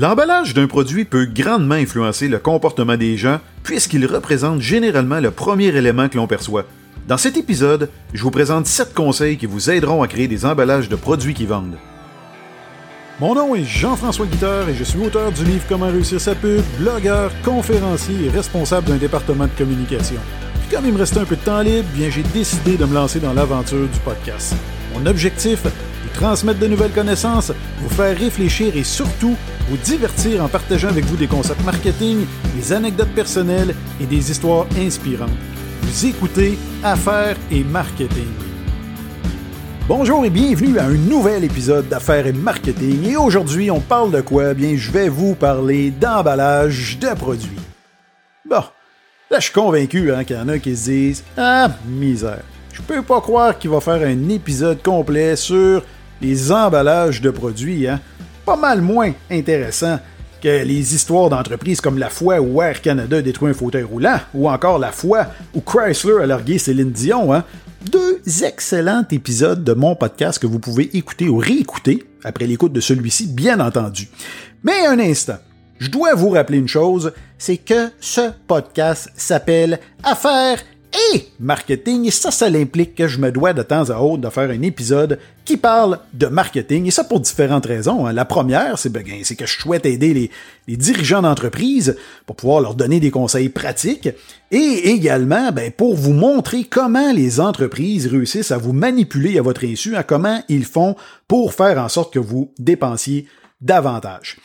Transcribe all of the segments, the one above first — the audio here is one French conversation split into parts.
L'emballage d'un produit peut grandement influencer le comportement des gens puisqu'il représente généralement le premier élément que l'on perçoit. Dans cet épisode, je vous présente 7 conseils qui vous aideront à créer des emballages de produits qui vendent. Mon nom est Jean-François Guitard et je suis auteur du livre Comment réussir sa pub, blogueur, conférencier et responsable d'un département de communication. Puis comme il me restait un peu de temps libre, bien j'ai décidé de me lancer dans l'aventure du podcast. Mon objectif, transmettre de nouvelles connaissances, vous faire réfléchir et surtout vous divertir en partageant avec vous des concepts marketing, des anecdotes personnelles et des histoires inspirantes. Vous écoutez Affaires et Marketing. Bonjour et bienvenue à un nouvel épisode d'Affaires et Marketing. Et aujourd'hui, on parle de quoi? Bien, je vais vous parler d'emballage de produits. Bon, là, je suis convaincu hein, qu'il y en a qui se disent Ah, misère. Je peux pas croire qu'il va faire un épisode complet sur les emballages de produits. Hein? Pas mal moins intéressant que les histoires d'entreprises comme la fois où Air Canada détruit un fauteuil roulant, ou encore la fois où Chrysler a largué Céline Dion. Hein? Deux excellents épisodes de mon podcast que vous pouvez écouter ou réécouter après l'écoute de celui-ci, bien entendu. Mais un instant, je dois vous rappeler une chose, c'est que ce podcast s'appelle Affaires et marketing. Et ça, ça implique que je me dois de temps à autre de faire un épisode qui parle de marketing. Et ça pour différentes raisons. Hein. La première, c'est ben, c'est que je souhaite aider les, les dirigeants d'entreprise pour pouvoir leur donner des conseils pratiques. Et également, ben, pour vous montrer comment les entreprises réussissent à vous manipuler à votre insu, à comment ils font pour faire en sorte que vous dépensiez davantage.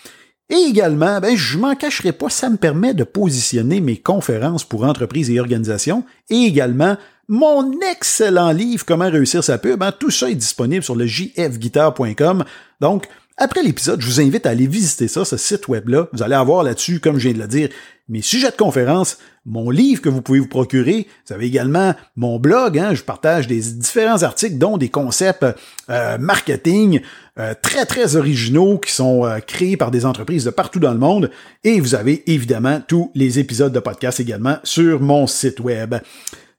Et également, ben, je m'en cacherai pas, ça me permet de positionner mes conférences pour entreprises et organisations et également mon excellent livre Comment réussir sa pub. Hein, tout ça est disponible sur le jfguitar.com. Donc, après l'épisode, je vous invite à aller visiter ça, ce site web-là. Vous allez avoir là-dessus, comme je viens de le dire, mes sujets de conférence, mon livre que vous pouvez vous procurer. Vous avez également mon blog. Hein, je partage des différents articles, dont des concepts euh, marketing euh, très, très originaux qui sont euh, créés par des entreprises de partout dans le monde. Et vous avez évidemment tous les épisodes de podcast également sur mon site web.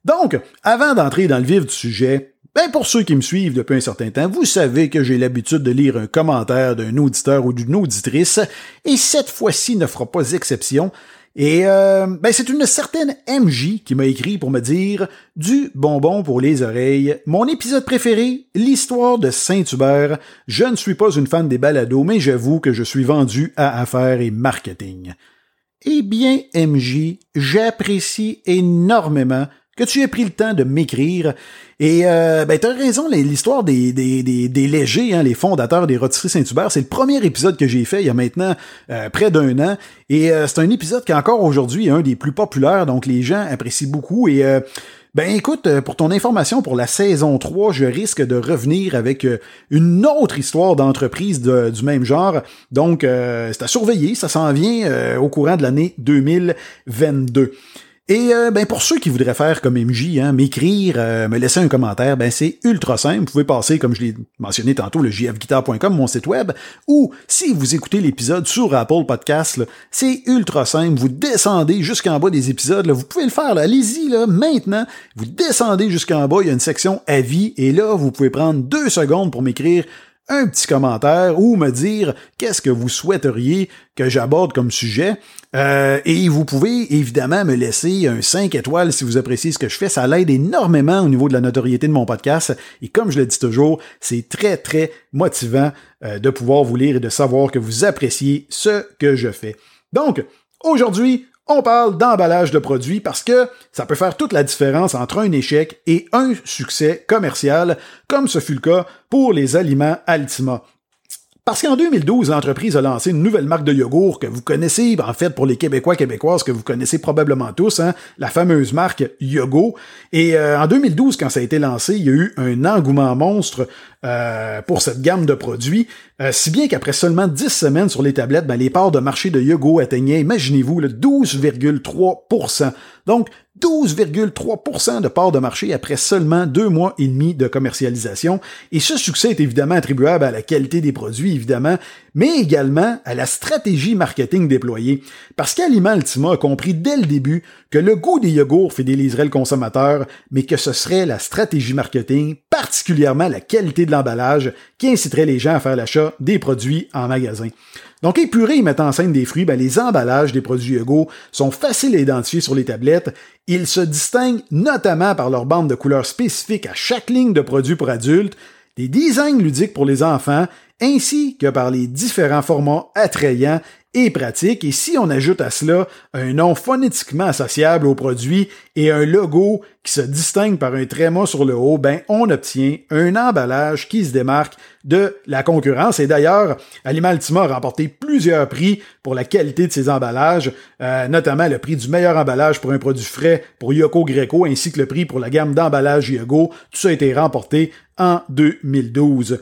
Donc, avant d'entrer dans le vif du sujet, ben pour ceux qui me suivent depuis un certain temps, vous savez que j'ai l'habitude de lire un commentaire d'un auditeur ou d'une auditrice, et cette fois-ci ne fera pas exception. Et euh, ben c'est une certaine MJ qui m'a écrit pour me dire du bonbon pour les oreilles. Mon épisode préféré, l'histoire de Saint-Hubert. Je ne suis pas une fan des balados, mais j'avoue que je suis vendu à affaires et marketing. Eh bien, MJ, j'apprécie énormément que tu aies pris le temps de m'écrire. Et euh, ben, t'as raison, l'histoire des, des, des, des légers, hein, les fondateurs des Rotisseries Saint-Hubert, c'est le premier épisode que j'ai fait il y a maintenant euh, près d'un an. Et euh, c'est un épisode qui encore aujourd'hui est un des plus populaires, donc les gens apprécient beaucoup. Et euh, ben écoute, pour ton information, pour la saison 3, je risque de revenir avec une autre histoire d'entreprise du même genre. Donc, c'est à surveiller, ça s'en vient au courant de l'année 2022. Et euh, ben pour ceux qui voudraient faire comme MJ, hein, m'écrire, euh, me laisser un commentaire, ben c'est ultra simple. Vous pouvez passer, comme je l'ai mentionné tantôt, le jfguitar.com, mon site web, ou si vous écoutez l'épisode sur Apple Podcast, c'est ultra simple. Vous descendez jusqu'en bas des épisodes, vous pouvez le faire, allez-y là, maintenant. Vous descendez jusqu'en bas, il y a une section avis, et là, vous pouvez prendre deux secondes pour m'écrire un petit commentaire ou me dire qu'est-ce que vous souhaiteriez que j'aborde comme sujet. Euh, et vous pouvez évidemment me laisser un 5 étoiles si vous appréciez ce que je fais. Ça l'aide énormément au niveau de la notoriété de mon podcast. Et comme je le dis toujours, c'est très, très motivant euh, de pouvoir vous lire et de savoir que vous appréciez ce que je fais. Donc, aujourd'hui, on parle d'emballage de produits parce que ça peut faire toute la différence entre un échec et un succès commercial, comme ce fut le cas pour les aliments Altima. Parce qu'en 2012, l'entreprise a lancé une nouvelle marque de yogourt que vous connaissez, en fait, pour les Québécois québécoises que vous connaissez probablement tous, hein, la fameuse marque Yogo. Et euh, en 2012, quand ça a été lancé, il y a eu un engouement monstre euh, pour cette gamme de produits, euh, si bien qu'après seulement 10 semaines sur les tablettes, ben, les parts de marché de Yogo atteignaient, imaginez-vous, le 12,3% Donc, 12,3% de parts de marché après seulement deux mois et demi de commercialisation. Et ce succès est évidemment attribuable à la qualité des produits, évidemment, mais également à la stratégie marketing déployée. Parce qu'Aliment Ultima a compris dès le début que le goût des yogourts fidéliserait le consommateur, mais que ce serait la stratégie marketing, particulièrement la qualité de l'emballage, qui inciterait les gens à faire l'achat des produits en magasin. Donc, épurés et mettant en scène des fruits, ben, les emballages des produits Hugo sont faciles à identifier sur les tablettes. Ils se distinguent notamment par leur bande de couleurs spécifiques à chaque ligne de produits pour adultes, des designs ludiques pour les enfants, ainsi que par les différents formats attrayants et pratique. Et si on ajoute à cela un nom phonétiquement associable au produit et un logo qui se distingue par un tréma sur le haut, ben, on obtient un emballage qui se démarque de la concurrence. Et d'ailleurs, Alimaltima a remporté plusieurs prix pour la qualité de ses emballages, euh, notamment le prix du meilleur emballage pour un produit frais pour Yoko Greco, ainsi que le prix pour la gamme d'emballage Yogo. Tout ça a été remporté en 2012.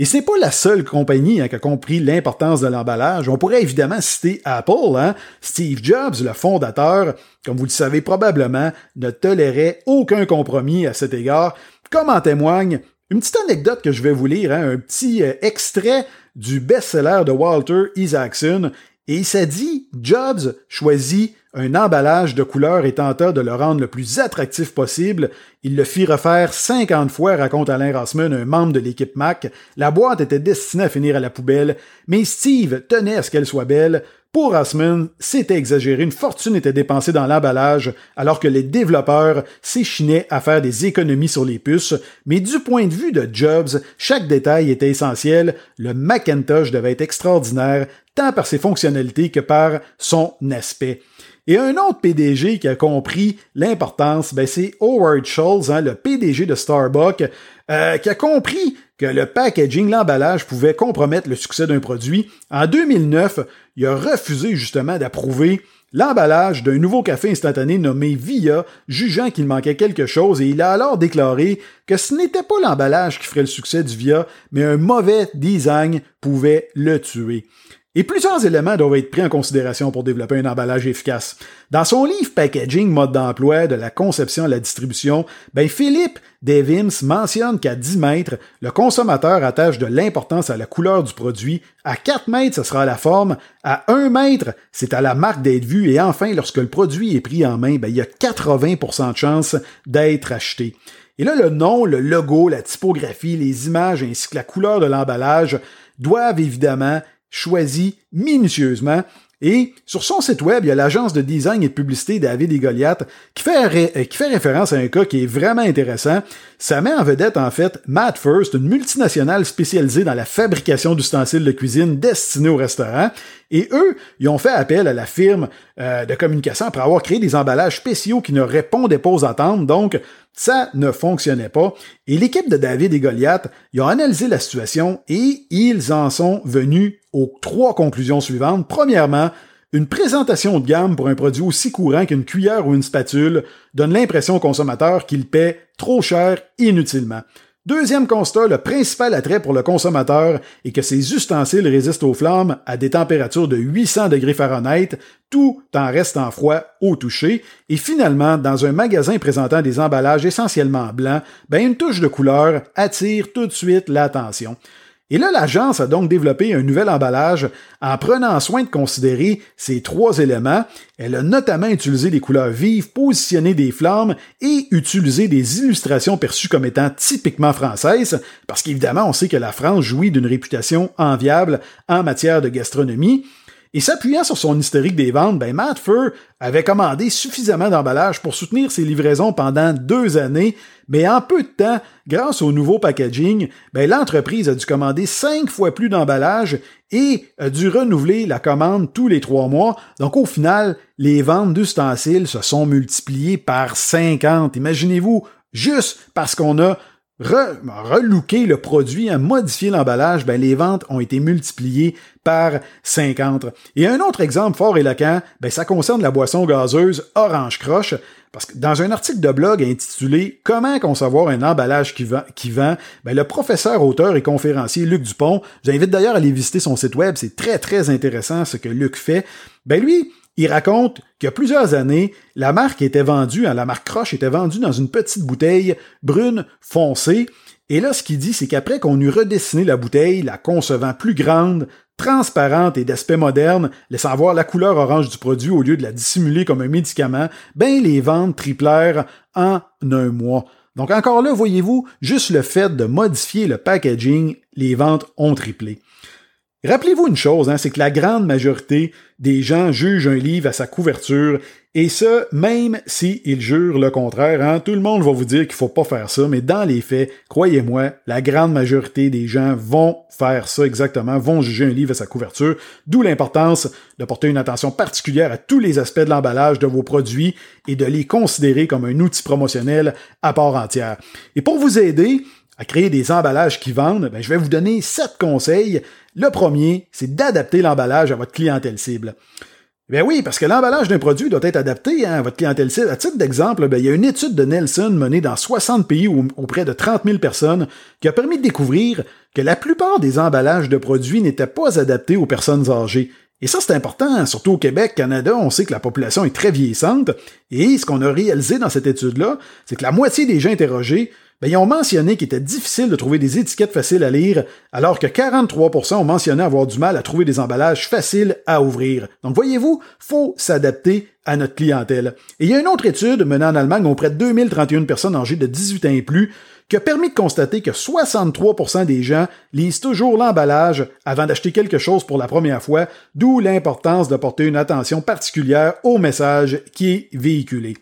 Et ce n'est pas la seule compagnie hein, qui a compris l'importance de l'emballage. On pourrait évidemment citer Apple. Hein. Steve Jobs, le fondateur, comme vous le savez probablement, ne tolérait aucun compromis à cet égard, comme en témoigne une petite anecdote que je vais vous lire, hein, un petit euh, extrait du best-seller de Walter Isaacson. Et il s'est dit, Jobs choisit un emballage de couleur et tenta de le rendre le plus attractif possible. Il le fit refaire 50 fois, raconte Alain Rossman, un membre de l'équipe Mac. La boîte était destinée à finir à la poubelle, mais Steve tenait à ce qu'elle soit belle. Pour Rossman, c'était exagéré. Une fortune était dépensée dans l'emballage, alors que les développeurs s'échinaient à faire des économies sur les puces. Mais du point de vue de Jobs, chaque détail était essentiel. Le Macintosh devait être extraordinaire, tant par ses fonctionnalités que par son aspect. Et un autre PDG qui a compris l'importance, ben c'est Howard Schultz, hein, le PDG de Starbucks, euh, qui a compris que le packaging, l'emballage pouvait compromettre le succès d'un produit. En 2009, il a refusé justement d'approuver l'emballage d'un nouveau café instantané nommé Via, jugeant qu'il manquait quelque chose, et il a alors déclaré que ce n'était pas l'emballage qui ferait le succès du Via, mais un mauvais design pouvait le tuer. Et plusieurs éléments doivent être pris en considération pour développer un emballage efficace. Dans son livre Packaging, mode d'emploi, de la conception à la distribution, ben Philippe Devims mentionne qu'à 10 mètres, le consommateur attache de l'importance à la couleur du produit. À 4 mètres, ce sera la forme. À 1 mètre, c'est à la marque d'être vue. Et enfin, lorsque le produit est pris en main, ben, il y a 80% de chances d'être acheté. Et là, le nom, le logo, la typographie, les images ainsi que la couleur de l'emballage doivent évidemment choisi minutieusement. Et sur son site web, il y a l'agence de design et de publicité David et Goliath qui fait, euh, référence à un cas qui est vraiment intéressant. Ça met en vedette, en fait, Matt First, une multinationale spécialisée dans la fabrication d'ustensiles de cuisine destinés aux restaurants. Et eux, ils ont fait appel à la firme euh, de communication pour avoir créé des emballages spéciaux qui ne répondaient pas aux attentes. Donc, ça ne fonctionnait pas. Et l'équipe de David et Goliath, ils ont analysé la situation et ils en sont venus aux trois conclusions suivantes. Premièrement, une présentation de gamme pour un produit aussi courant qu'une cuillère ou une spatule donne l'impression au consommateur qu'il paie trop cher inutilement. Deuxième constat, le principal attrait pour le consommateur est que ces ustensiles résistent aux flammes à des températures de 800 degrés Fahrenheit, tout en restant froid au toucher. Et finalement, dans un magasin présentant des emballages essentiellement blancs, ben une touche de couleur attire tout de suite l'attention. Et là, l'agence a donc développé un nouvel emballage en prenant soin de considérer ces trois éléments. Elle a notamment utilisé des couleurs vives, positionné des flammes et utilisé des illustrations perçues comme étant typiquement françaises, parce qu'évidemment, on sait que la France jouit d'une réputation enviable en matière de gastronomie. Et s'appuyant sur son historique des ventes, ben Matt Fur avait commandé suffisamment d'emballage pour soutenir ses livraisons pendant deux années, mais en peu de temps, grâce au nouveau packaging, ben l'entreprise a dû commander cinq fois plus d'emballage et a dû renouveler la commande tous les trois mois. Donc au final, les ventes d'ustensiles se sont multipliées par 50. Imaginez-vous, juste parce qu'on a relooker le produit, à modifier l'emballage, ben les ventes ont été multipliées par 50. Et un autre exemple fort éloquent, ben ça concerne la boisson gazeuse Orange Croche, parce que dans un article de blog intitulé Comment concevoir un emballage qui vend, qui ben le professeur, auteur et conférencier Luc Dupont, j'invite d'ailleurs à aller visiter son site web, c'est très très intéressant ce que Luc fait. Ben lui, il raconte qu'il y a plusieurs années, la marque était vendue, hein, la marque Croche était vendue dans une petite bouteille brune foncée. Et là, ce qu'il dit, c'est qu'après qu'on eut redessiné la bouteille, la concevant plus grande, transparente et d'aspect moderne, laissant voir la couleur orange du produit au lieu de la dissimuler comme un médicament, ben les ventes triplèrent en un mois. Donc encore là, voyez-vous, juste le fait de modifier le packaging, les ventes ont triplé. Rappelez-vous une chose, hein, c'est que la grande majorité des gens jugent un livre à sa couverture, et ce, même s'ils jurent le contraire. Hein, tout le monde va vous dire qu'il faut pas faire ça, mais dans les faits, croyez-moi, la grande majorité des gens vont faire ça exactement, vont juger un livre à sa couverture, d'où l'importance de porter une attention particulière à tous les aspects de l'emballage de vos produits et de les considérer comme un outil promotionnel à part entière. Et pour vous aider, à créer des emballages qui vendent, ben, je vais vous donner sept conseils le premier, c'est d'adapter l'emballage à votre clientèle cible. Ben oui, parce que l'emballage d'un produit doit être adapté hein, à votre clientèle cible. À titre d'exemple, ben, il y a une étude de Nelson menée dans 60 pays auprès de 30 000 personnes qui a permis de découvrir que la plupart des emballages de produits n'étaient pas adaptés aux personnes âgées. Et ça, c'est important, surtout au Québec, Canada, on sait que la population est très vieillissante, et ce qu'on a réalisé dans cette étude-là, c'est que la moitié des gens interrogés ben, ils ont mentionné qu'il était difficile de trouver des étiquettes faciles à lire, alors que 43% ont mentionné avoir du mal à trouver des emballages faciles à ouvrir. Donc voyez-vous, faut s'adapter à notre clientèle. Et il y a une autre étude menée en Allemagne auprès de 2031 personnes âgées de 18 ans et plus qui a permis de constater que 63% des gens lisent toujours l'emballage avant d'acheter quelque chose pour la première fois, d'où l'importance de porter une attention particulière au message qui est véhiculé.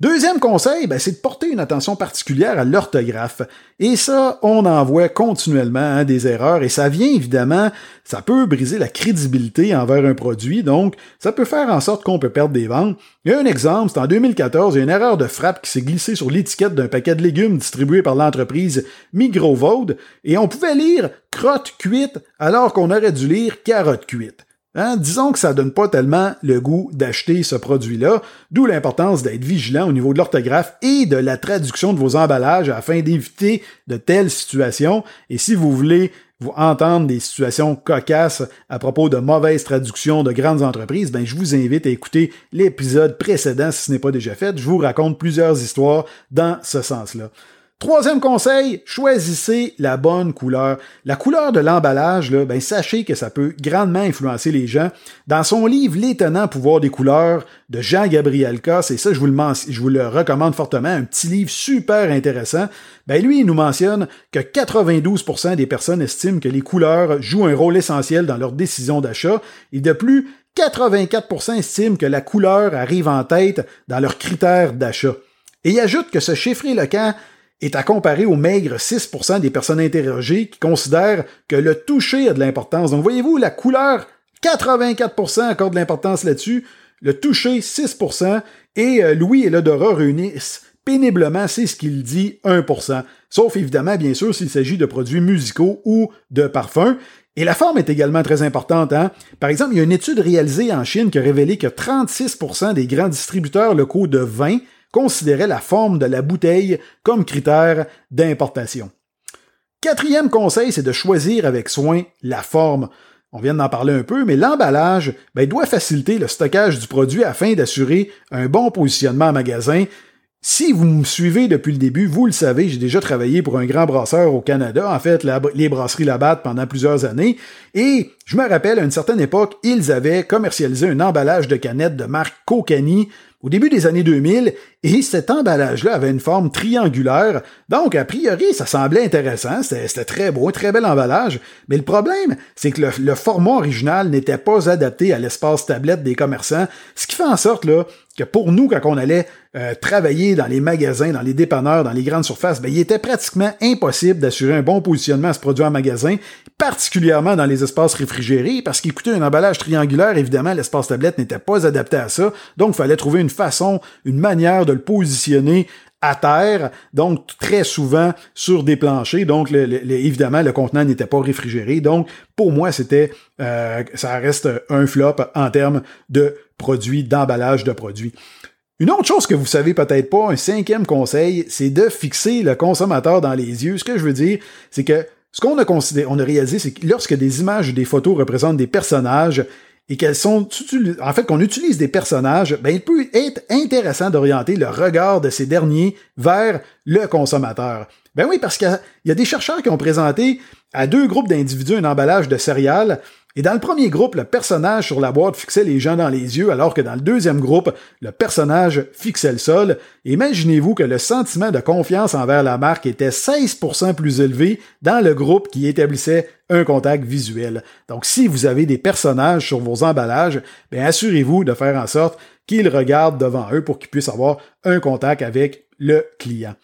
Deuxième conseil, ben, c'est de porter une attention particulière à l'orthographe. Et ça, on en voit continuellement hein, des erreurs et ça vient évidemment, ça peut briser la crédibilité envers un produit, donc ça peut faire en sorte qu'on peut perdre des ventes. Il y a un exemple, c'est en 2014, il y a une erreur de frappe qui s'est glissée sur l'étiquette d'un paquet de légumes distribué par l'entreprise Migrovode et on pouvait lire crotte cuite alors qu'on aurait dû lire carotte cuite. Hein, disons que ça donne pas tellement le goût d'acheter ce produit-là, d'où l'importance d'être vigilant au niveau de l'orthographe et de la traduction de vos emballages afin d'éviter de telles situations. Et si vous voulez vous entendre des situations cocasses à propos de mauvaises traductions de grandes entreprises, ben je vous invite à écouter l'épisode précédent si ce n'est pas déjà fait. Je vous raconte plusieurs histoires dans ce sens-là. Troisième conseil, choisissez la bonne couleur. La couleur de l'emballage, ben, sachez que ça peut grandement influencer les gens. Dans son livre L'étonnant pouvoir des couleurs de Jean-Gabriel Cosse, et ça, je vous, le je vous le recommande fortement, un petit livre super intéressant, ben, lui, il nous mentionne que 92% des personnes estiment que les couleurs jouent un rôle essentiel dans leur décision d'achat, et de plus, 84% estiment que la couleur arrive en tête dans leurs critères d'achat. Et il ajoute que ce chiffre éloquent est à comparer aux maigres 6% des personnes interrogées qui considèrent que le toucher a de l'importance. Donc voyez-vous, la couleur, 84% accorde de l'importance là-dessus, le toucher, 6%, et euh, Louis et l'odorat réunissent péniblement, c'est ce qu'il dit, 1%. Sauf évidemment, bien sûr, s'il s'agit de produits musicaux ou de parfums. Et la forme est également très importante. Hein? Par exemple, il y a une étude réalisée en Chine qui a révélé que 36% des grands distributeurs locaux de vin considérait la forme de la bouteille comme critère d'importation. Quatrième conseil, c'est de choisir avec soin la forme. On vient d'en parler un peu, mais l'emballage ben, doit faciliter le stockage du produit afin d'assurer un bon positionnement en magasin. Si vous me suivez depuis le début, vous le savez, j'ai déjà travaillé pour un grand brasseur au Canada, en fait, les brasseries Labatt pendant plusieurs années, et je me rappelle, à une certaine époque, ils avaient commercialisé un emballage de canettes de marque Kokani au début des années 2000, et cet emballage-là avait une forme triangulaire, donc a priori ça semblait intéressant, c'était très beau, très bel emballage, mais le problème, c'est que le, format original n'était pas adapté à l'espace tablette des commerçants, ce qui fait en sorte là, que pour nous, quand on allait euh, travailler dans les magasins, dans les dépanneurs, dans les grandes surfaces, ben, il était pratiquement impossible d'assurer un bon positionnement à ce produit en magasin, particulièrement dans les espaces réfrigérés, parce qu'écoutez, un emballage triangulaire, évidemment, l'espace tablette n'était pas adapté à ça, donc il fallait trouver une façon, une manière de le positionner à terre, donc très souvent sur des planchers. Donc, évidemment, le contenant n'était pas réfrigéré. Donc, pour moi, c'était, euh, ça reste un flop en termes de produits, d'emballage de produits. Une autre chose que vous savez peut-être pas, un cinquième conseil, c'est de fixer le consommateur dans les yeux. Ce que je veux dire, c'est que ce qu'on a considéré, on a réalisé, c'est que lorsque des images ou des photos représentent des personnages, et qu'elles sont en fait qu'on utilise des personnages, ben il peut être intéressant d'orienter le regard de ces derniers vers le consommateur. Ben oui, parce qu'il y a des chercheurs qui ont présenté à deux groupes d'individus un emballage de céréales Et dans le premier groupe, le personnage sur la boîte fixait les gens dans les yeux, alors que dans le deuxième groupe, le personnage fixait le sol. Imaginez-vous que le sentiment de confiance envers la marque était 16% plus élevé dans le groupe qui établissait un contact visuel. Donc si vous avez des personnages sur vos emballages, bien assurez-vous de faire en sorte qu'ils regardent devant eux pour qu'ils puissent avoir un contact avec le client.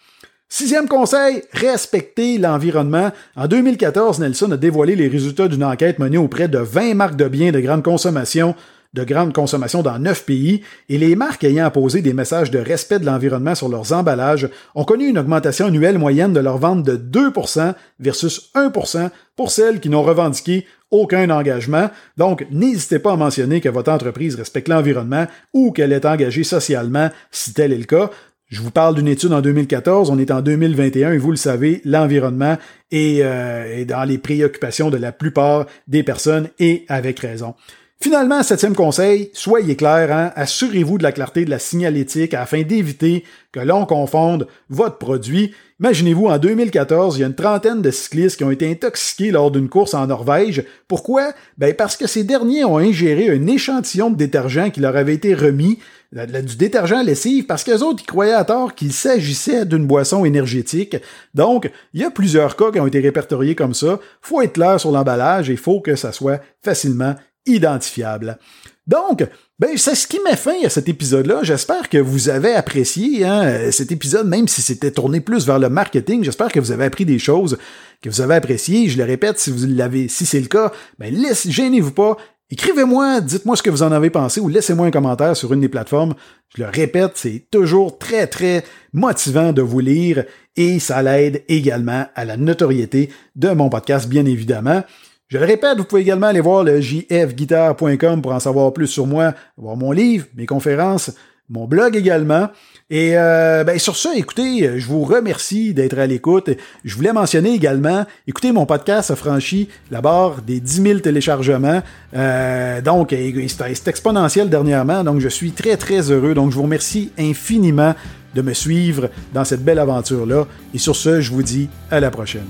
Sixième conseil, respecter l'environnement. En 2014, Nelson a dévoilé les résultats d'une enquête menée auprès de 20 marques de biens de grande consommation de grande consommation dans neuf pays, et les marques ayant apposé des messages de respect de l'environnement sur leurs emballages ont connu une augmentation annuelle moyenne de leur vente de 2% versus 1% pour celles qui n'ont revendiqué aucun engagement. Donc, n'hésitez pas à mentionner que votre entreprise respecte l'environnement ou qu'elle est engagée socialement si tel est le cas. Je vous parle d'une étude en 2014, on est en 2021 et vous le savez, l'environnement est, euh, est, dans les préoccupations de la plupart des personnes et avec raison. Finalement, septième conseil, soyez clair, hein, assurez-vous de la clarté de la signalétique afin d'éviter que l'on confonde votre produit. Imaginez-vous, en 2014, il y a une trentaine de cyclistes qui ont été intoxiqués lors d'une course en Norvège. Pourquoi? Ben parce que ces derniers ont ingéré un échantillon de détergent qui leur avait été remis, du détergent lessive, parce qu'eux autres, ils croyaient à tort qu'il s'agissait d'une boisson énergétique. Donc, il y a plusieurs cas qui ont été répertoriés comme ça. Faut être clair sur l'emballage et faut que ça soit facilement identifiable. Donc, ben, c'est ce qui met fin à cet épisode-là. J'espère que vous avez apprécié hein, cet épisode, même si c'était tourné plus vers le marketing. J'espère que vous avez appris des choses que vous avez appréciées. Je le répète, si vous l'avez, si c'est le cas, ben, gênez-vous pas. Écrivez-moi, dites-moi ce que vous en avez pensé ou laissez-moi un commentaire sur une des plateformes. Je le répète, c'est toujours très, très motivant de vous lire et ça l'aide également à la notoriété de mon podcast, bien évidemment. Je le répète, vous pouvez également aller voir le jfguitar.com pour en savoir plus sur moi, voir mon livre, mes conférences, mon blog également. Et euh, ben, sur ça, écoutez, je vous remercie d'être à l'écoute. Je voulais mentionner également, écoutez, mon podcast a franchi la barre des 10 000 téléchargements. Euh, donc, c'est exponentiel dernièrement, donc je suis très, très heureux. Donc, je vous remercie infiniment de me suivre dans cette belle aventure-là. Et sur ce, je vous dis à la prochaine.